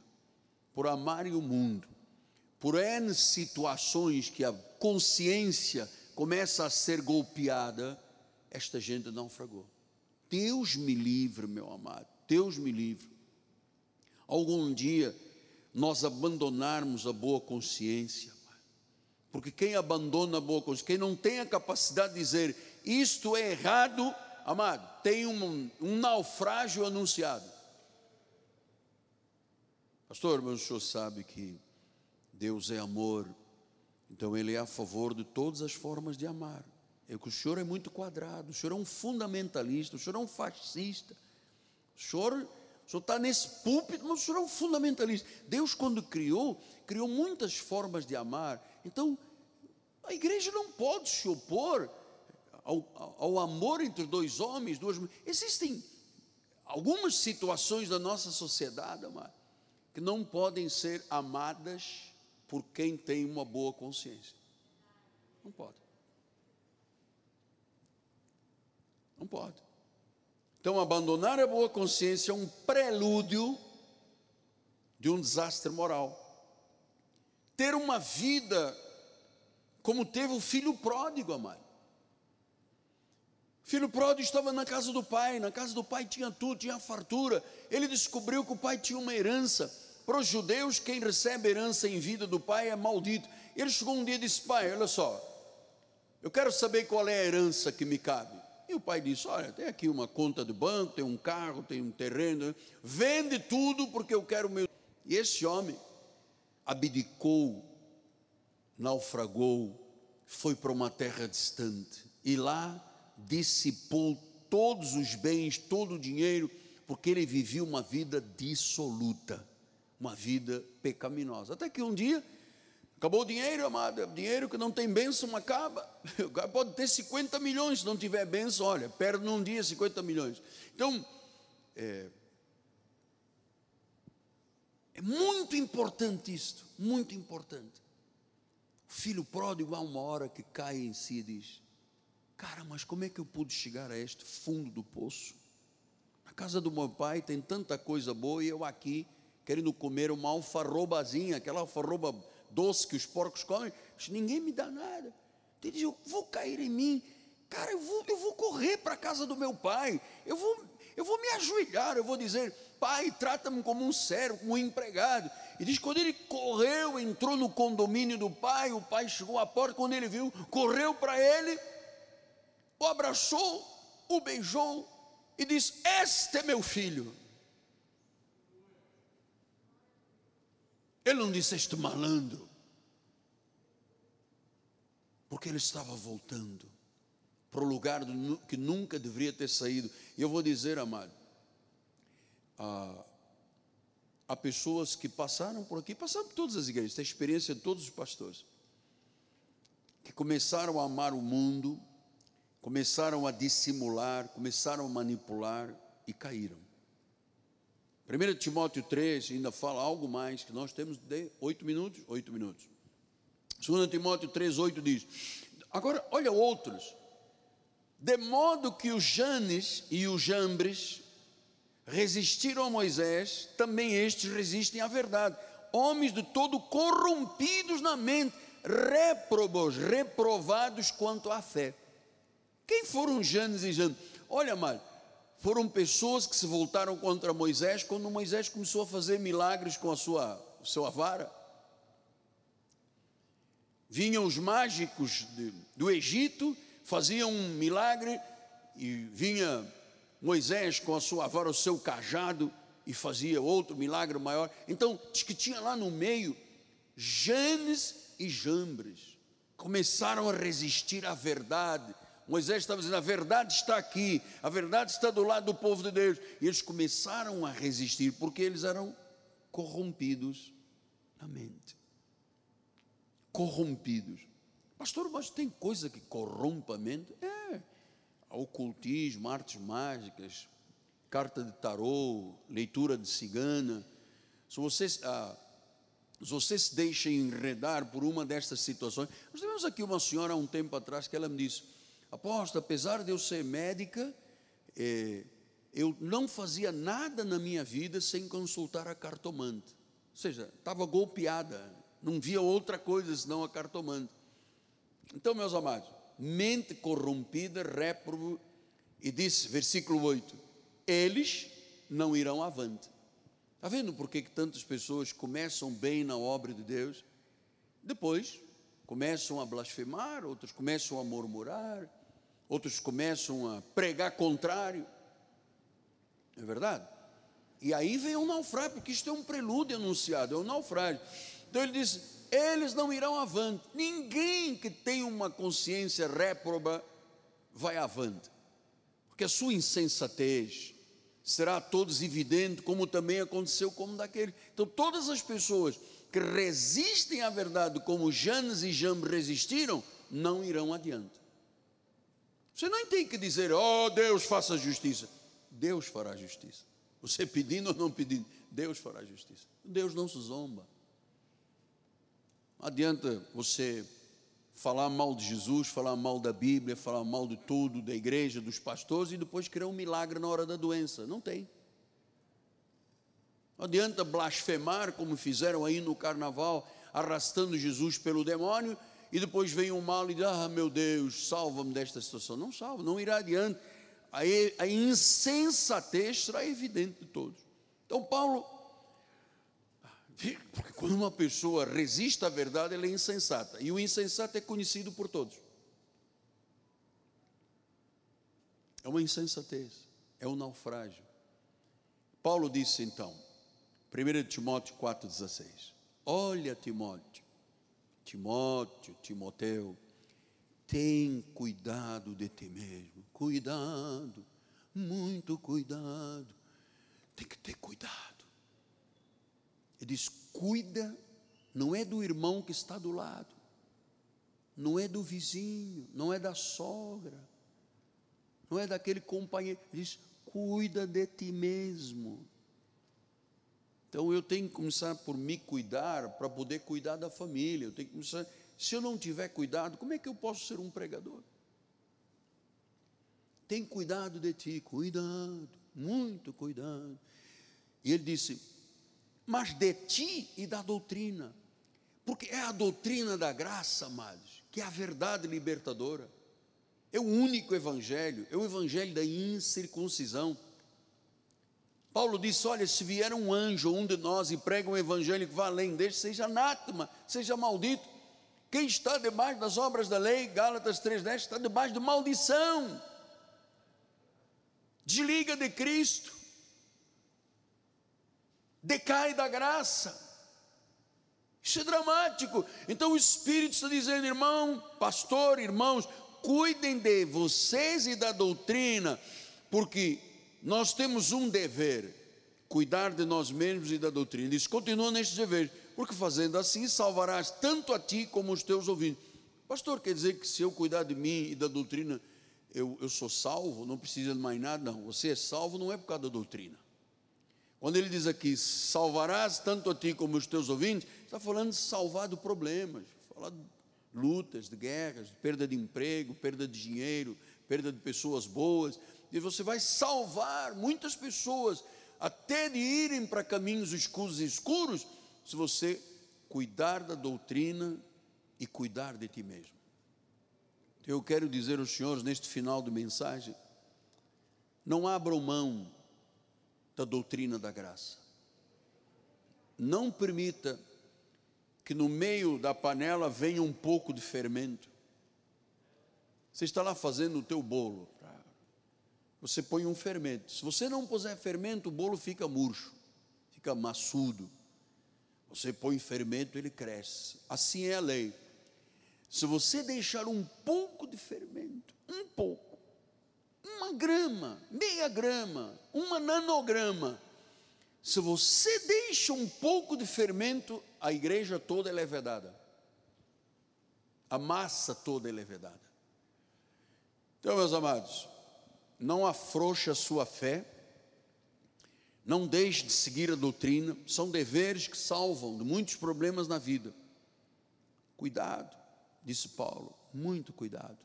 por amarem o mundo, por N situações que a consciência começa a ser golpeada, esta gente naufragou. Deus me livre, meu amado, Deus me livre. Algum dia nós abandonarmos a boa consciência, porque quem abandona a boa consciência, quem não tem a capacidade de dizer isto é errado, amado, tem um, um naufrágio anunciado. Pastor, mas o senhor sabe que Deus é amor, então Ele é a favor de todas as formas de amar. É que o senhor é muito quadrado, o senhor é um fundamentalista, o senhor é um fascista. O senhor, está nesse púlpito, mas o senhor é um fundamentalista. Deus, quando criou, criou muitas formas de amar. Então, a igreja não pode se opor ao, ao amor entre dois homens, duas mulheres. Existem algumas situações da nossa sociedade, amado, que não podem ser amadas por quem tem uma boa consciência. Não pode. Não pode. Então, abandonar a boa consciência é um prelúdio de um desastre moral. Ter uma vida como teve o filho pródigo, amado. O filho pródigo estava na casa do pai, na casa do pai tinha tudo, tinha fartura. Ele descobriu que o pai tinha uma herança para os judeus, quem recebe herança em vida do pai é maldito. Ele chegou um dia e disse: Pai, olha só, eu quero saber qual é a herança que me cabe. E o pai disse: Olha, tem aqui uma conta de banco, tem um carro, tem um terreno, vende tudo porque eu quero o meu. E esse homem abdicou, naufragou, foi para uma terra distante e lá dissipou todos os bens, todo o dinheiro, porque ele vivia uma vida dissoluta uma vida pecaminosa. Até que um dia, acabou o dinheiro, amado, dinheiro que não tem bênção acaba. O cara pode ter 50 milhões, se não tiver bênção, olha, perde num dia 50 milhões. Então, é, é muito importante isto, muito importante. O filho pródigo, há uma hora que cai em si e diz: Cara, mas como é que eu pude chegar a este fundo do poço? Na casa do meu pai tem tanta coisa boa e eu aqui querendo comer uma alfarrobazinha, aquela alfarroba doce que os porcos comem, ninguém me dá nada. Ele diz, eu vou cair em mim, cara, eu vou, eu vou correr para a casa do meu pai, eu vou, eu vou me ajoelhar, eu vou dizer, pai, trata-me como um servo, como um empregado. E diz, quando ele correu, entrou no condomínio do pai, o pai chegou à porta, quando ele viu, correu para ele, o abraçou, o beijou e disse: Este é meu filho. Ele não disse este malandro, porque ele estava voltando para o lugar que nunca deveria ter saído. E eu vou dizer, amado, há, há pessoas que passaram por aqui, passaram por todas as igrejas, tem experiência de todos os pastores, que começaram a amar o mundo, começaram a dissimular, começaram a manipular e caíram. 1 Timóteo 3 ainda fala algo mais, que nós temos de oito minutos, oito minutos. 2 Timóteo 3, 8 diz, agora olha outros, de modo que os Janes e os Jambres resistiram a Moisés, também estes resistem à verdade, homens de todo corrompidos na mente, réprobos, reprovados quanto à fé. Quem foram Janes e Jambres? Olha, mal, foram pessoas que se voltaram contra Moisés quando Moisés começou a fazer milagres com a sua, sua vara. Vinham os mágicos de, do Egito, faziam um milagre e vinha Moisés com a sua vara, o seu cajado e fazia outro milagre maior. Então, diz que tinha lá no meio Janes e Jambres. Começaram a resistir à verdade Moisés estava dizendo: a verdade está aqui, a verdade está do lado do povo de Deus. E eles começaram a resistir porque eles eram corrompidos na mente. Corrompidos. Pastor, mas tem coisa que corrompa a mente? É. Ocultismo, artes mágicas, carta de tarô, leitura de cigana. Se você, ah, se você se deixa enredar por uma destas situações. Nós tivemos aqui uma senhora há um tempo atrás que ela me disse Aposto, apesar de eu ser médica, é, eu não fazia nada na minha vida sem consultar a cartomante. Ou seja, estava golpeada, não via outra coisa senão a cartomante. Então, meus amados, mente corrompida, réprobo, e disse, versículo 8: Eles não irão avante. Está vendo por que tantas pessoas começam bem na obra de Deus, depois começam a blasfemar, outros começam a murmurar, outros começam a pregar contrário. É verdade? E aí vem um naufrágio, porque isto é um prelúdio anunciado, é um naufrágio. Então ele diz: eles não irão avante. Ninguém que tem uma consciência réproba vai avante, porque a sua insensatez será a todos evidente, como também aconteceu como daquele. Então, todas as pessoas que resistem à verdade, como Janes e Jambre resistiram, não irão adiante. Você não tem que dizer, oh Deus, faça justiça. Deus fará justiça. Você pedindo ou não pedindo, Deus fará justiça. Deus não se zomba. Não adianta você falar mal de Jesus, falar mal da Bíblia, falar mal de tudo, da igreja, dos pastores e depois querer um milagre na hora da doença. Não tem. Não adianta blasfemar como fizeram aí no carnaval, arrastando Jesus pelo demônio e depois vem um mal e diz: Ah, meu Deus, salva-me desta situação. Não salva, não irá adiante. A, a insensatez será evidente de todos. Então, Paulo, porque quando uma pessoa resiste à verdade, ela é insensata. E o insensato é conhecido por todos. É uma insensatez, é um naufrágio. Paulo disse então, 1 Timóteo 4,16: Olha, Timóteo, Timóteo, Timoteu, tem cuidado de ti mesmo, cuidado, muito cuidado, tem que ter cuidado. Ele diz: cuida, não é do irmão que está do lado, não é do vizinho, não é da sogra, não é daquele companheiro. Ele diz: cuida de ti mesmo. Então eu tenho que começar por me cuidar para poder cuidar da família. Eu tenho que começar. Se eu não tiver cuidado, como é que eu posso ser um pregador? Tem cuidado de ti, cuidado, muito cuidado. E ele disse: Mas de ti e da doutrina, porque é a doutrina da graça, amados, que é a verdade libertadora. É o único evangelho, é o evangelho da incircuncisão Paulo disse: Olha, se vier um anjo, um de nós, e prega um evangelho que vá além deste, seja anátema, seja maldito. Quem está debaixo das obras da lei, Gálatas 3,10, está debaixo de maldição. Desliga de Cristo, decai da graça. Isso é dramático. Então o Espírito está dizendo, irmão, pastor, irmãos, cuidem de vocês e da doutrina, porque nós temos um dever, cuidar de nós mesmos e da doutrina. Ele diz: continua neste dever, porque fazendo assim salvarás tanto a ti como os teus ouvintes. Pastor, quer dizer que se eu cuidar de mim e da doutrina, eu, eu sou salvo, não precisa de mais nada? Não, você é salvo não é por causa da doutrina. Quando ele diz aqui, salvarás tanto a ti como os teus ouvintes, está falando de salvar de problemas, falar de lutas, de guerras, de perda de emprego, perda de dinheiro, perda de pessoas boas e você vai salvar muitas pessoas até de irem para caminhos escuros e escuros, se você cuidar da doutrina e cuidar de ti mesmo. Eu quero dizer aos senhores neste final de mensagem: não abram mão da doutrina da graça. Não permita que no meio da panela venha um pouco de fermento. Você está lá fazendo o teu bolo você põe um fermento. Se você não puser fermento, o bolo fica murcho, fica maçudo. Você põe fermento, ele cresce. Assim é a lei. Se você deixar um pouco de fermento, um pouco, uma grama, meia grama, uma nanograma, se você deixa um pouco de fermento, a igreja toda é levedada. A massa toda é levedada. Então, meus amados, não afrouxe a sua fé, não deixe de seguir a doutrina, são deveres que salvam de muitos problemas na vida. Cuidado, disse Paulo, muito cuidado.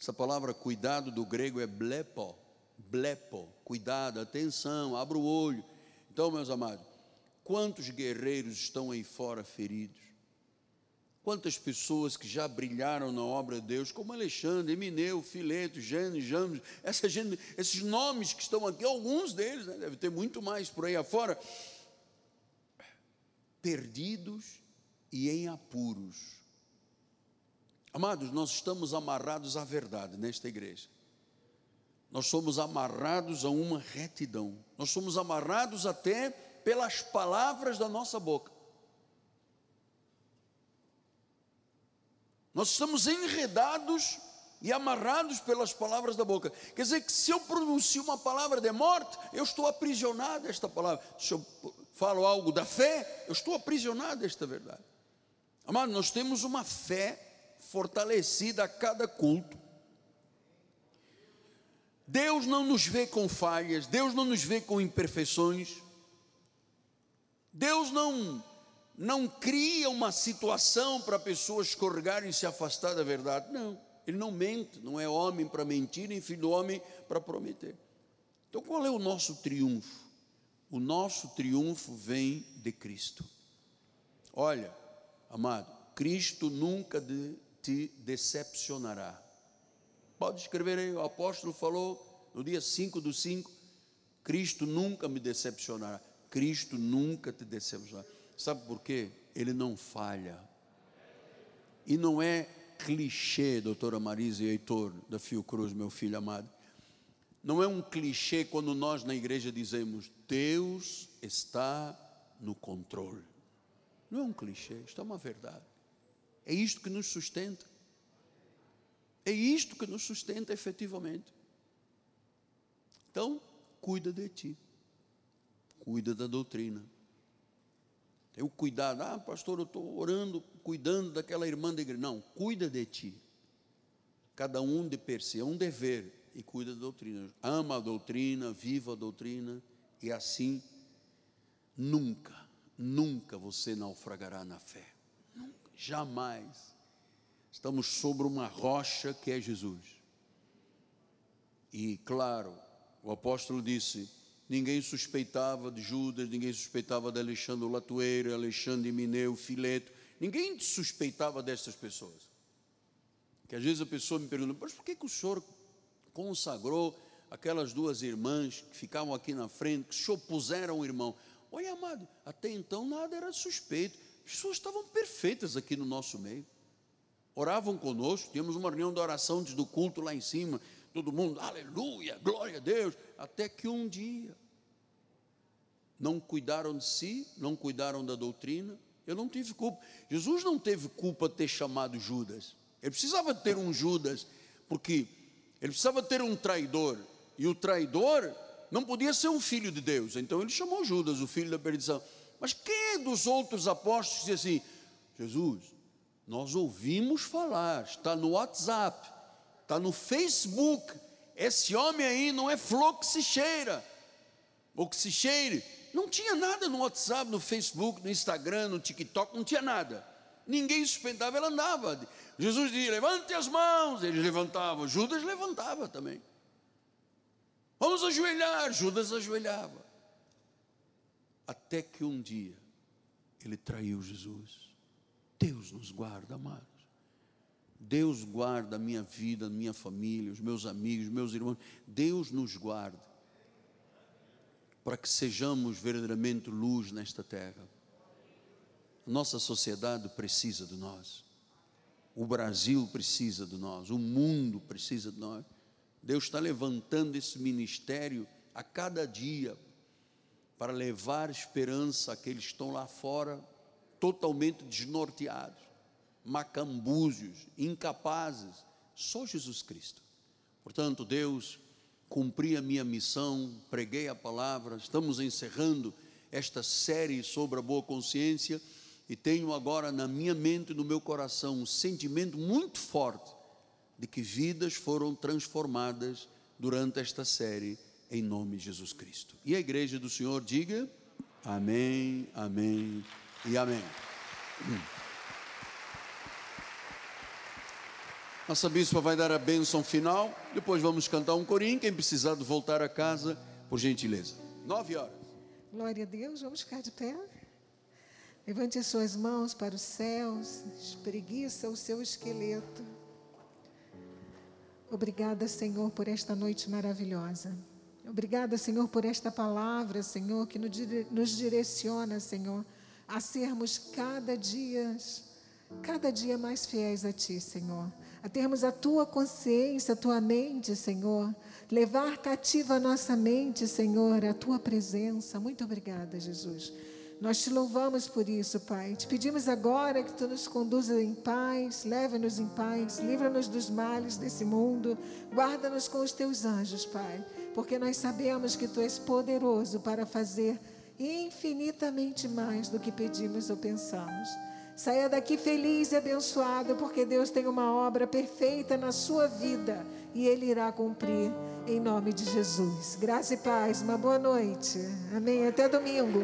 Essa palavra cuidado do grego é blepo, blepo, cuidado, atenção, abra o olho. Então, meus amados, quantos guerreiros estão aí fora feridos? Quantas pessoas que já brilharam na obra de Deus, como Alexandre, Emineu, Fileto, Jane, James, essa gente, esses nomes que estão aqui, alguns deles, né, deve ter muito mais por aí afora, perdidos e em apuros. Amados, nós estamos amarrados à verdade nesta igreja. Nós somos amarrados a uma retidão. Nós somos amarrados até pelas palavras da nossa boca. Nós estamos enredados e amarrados pelas palavras da boca. Quer dizer que se eu pronuncio uma palavra de morte, eu estou aprisionado a esta palavra. Se eu falo algo da fé, eu estou aprisionado a esta verdade. Amado, nós temos uma fé fortalecida a cada culto. Deus não nos vê com falhas, Deus não nos vê com imperfeições. Deus não não cria uma situação para pessoas escorregarem e se afastar da verdade. Não, ele não mente, não é homem para mentir, nem filho do homem para prometer. Então qual é o nosso triunfo? O nosso triunfo vem de Cristo. Olha, amado, Cristo nunca de, te decepcionará. Pode escrever aí, o apóstolo falou no dia 5 do 5, Cristo nunca me decepcionará. Cristo nunca te decepcionará. Sabe por quê? Ele não falha. E não é clichê, doutora Marisa e Heitor, da Fiocruz, meu filho amado. Não é um clichê quando nós na igreja dizemos, Deus está no controle. Não é um clichê, isto é uma verdade. É isto que nos sustenta. É isto que nos sustenta efetivamente. Então, cuida de ti. Cuida da doutrina. O cuidado. Ah, pastor, eu estou orando, cuidando daquela irmã da igreja. Não, cuida de ti. Cada um de per si, é um dever e cuida da doutrina. Ama a doutrina, viva a doutrina e assim nunca, nunca você naufragará na fé. Nunca, jamais. Estamos sobre uma rocha que é Jesus. E claro, o apóstolo disse: ninguém suspeitava de Judas, ninguém suspeitava de Alexandre Latueiro, Alexandre Mineu, Fileto, ninguém suspeitava dessas pessoas. Que às vezes a pessoa me pergunta, mas por que, que o senhor consagrou aquelas duas irmãs que ficavam aqui na frente, que se opuseram ao irmão? Olha, amado, até então nada era suspeito, as pessoas estavam perfeitas aqui no nosso meio oravam conosco, tínhamos uma reunião de oração antes do culto lá em cima, todo mundo, aleluia, glória a Deus, até que um dia não cuidaram de si, não cuidaram da doutrina, eu não tive culpa. Jesus não teve culpa de ter chamado Judas. Ele precisava ter um Judas, porque ele precisava ter um traidor, e o traidor não podia ser um filho de Deus. Então ele chamou Judas, o filho da perdição. Mas quem dos outros apóstolos disse assim: Jesus, nós ouvimos falar, está no WhatsApp, está no Facebook. Esse homem aí não é flor que se cheira, ou que se cheire. Não tinha nada no WhatsApp, no Facebook, no Instagram, no TikTok, não tinha nada. Ninguém suspeitava, ela andava. Jesus dizia: levante as mãos, eles levantavam. Judas levantava também. Vamos ajoelhar, Judas ajoelhava. Até que um dia ele traiu Jesus. Deus nos guarda, amados. Deus guarda a minha vida, a minha família, os meus amigos, meus irmãos. Deus nos guarda para que sejamos verdadeiramente luz nesta terra. Nossa sociedade precisa de nós. O Brasil precisa de nós. O mundo precisa de nós. Deus está levantando esse ministério a cada dia para levar esperança àqueles que estão lá fora totalmente desnorteados, macambúzios, incapazes. Só Jesus Cristo. Portanto, Deus, cumpri a minha missão, preguei a palavra, estamos encerrando esta série sobre a boa consciência e tenho agora na minha mente e no meu coração um sentimento muito forte de que vidas foram transformadas durante esta série em nome de Jesus Cristo. E a igreja do Senhor diga: Amém, amém e amém. Nossa bispa vai dar a bênção final, depois vamos cantar um corinho. Quem precisar de voltar a casa, por gentileza. Nove horas. Glória a Deus, vamos ficar de pé. Levante suas mãos para os céus, espreguiça o seu esqueleto. Obrigada, Senhor, por esta noite maravilhosa. Obrigada, Senhor, por esta palavra, Senhor, que nos direciona, Senhor, a sermos cada dia, cada dia mais fiéis a Ti, Senhor. A termos a Tua consciência, a Tua mente, Senhor. Levar cativa a nossa mente, Senhor, a Tua presença. Muito obrigada, Jesus. Nós te louvamos por isso, Pai. Te pedimos agora que tu nos conduza em paz, leve-nos em paz, livra-nos dos males desse mundo, guarda-nos com os teus anjos, Pai, porque nós sabemos que tu és poderoso para fazer infinitamente mais do que pedimos ou pensamos. Saia daqui feliz e abençoado, porque Deus tem uma obra perfeita na sua vida e Ele irá cumprir em nome de Jesus. Graça e paz, uma boa noite. Amém. Até domingo.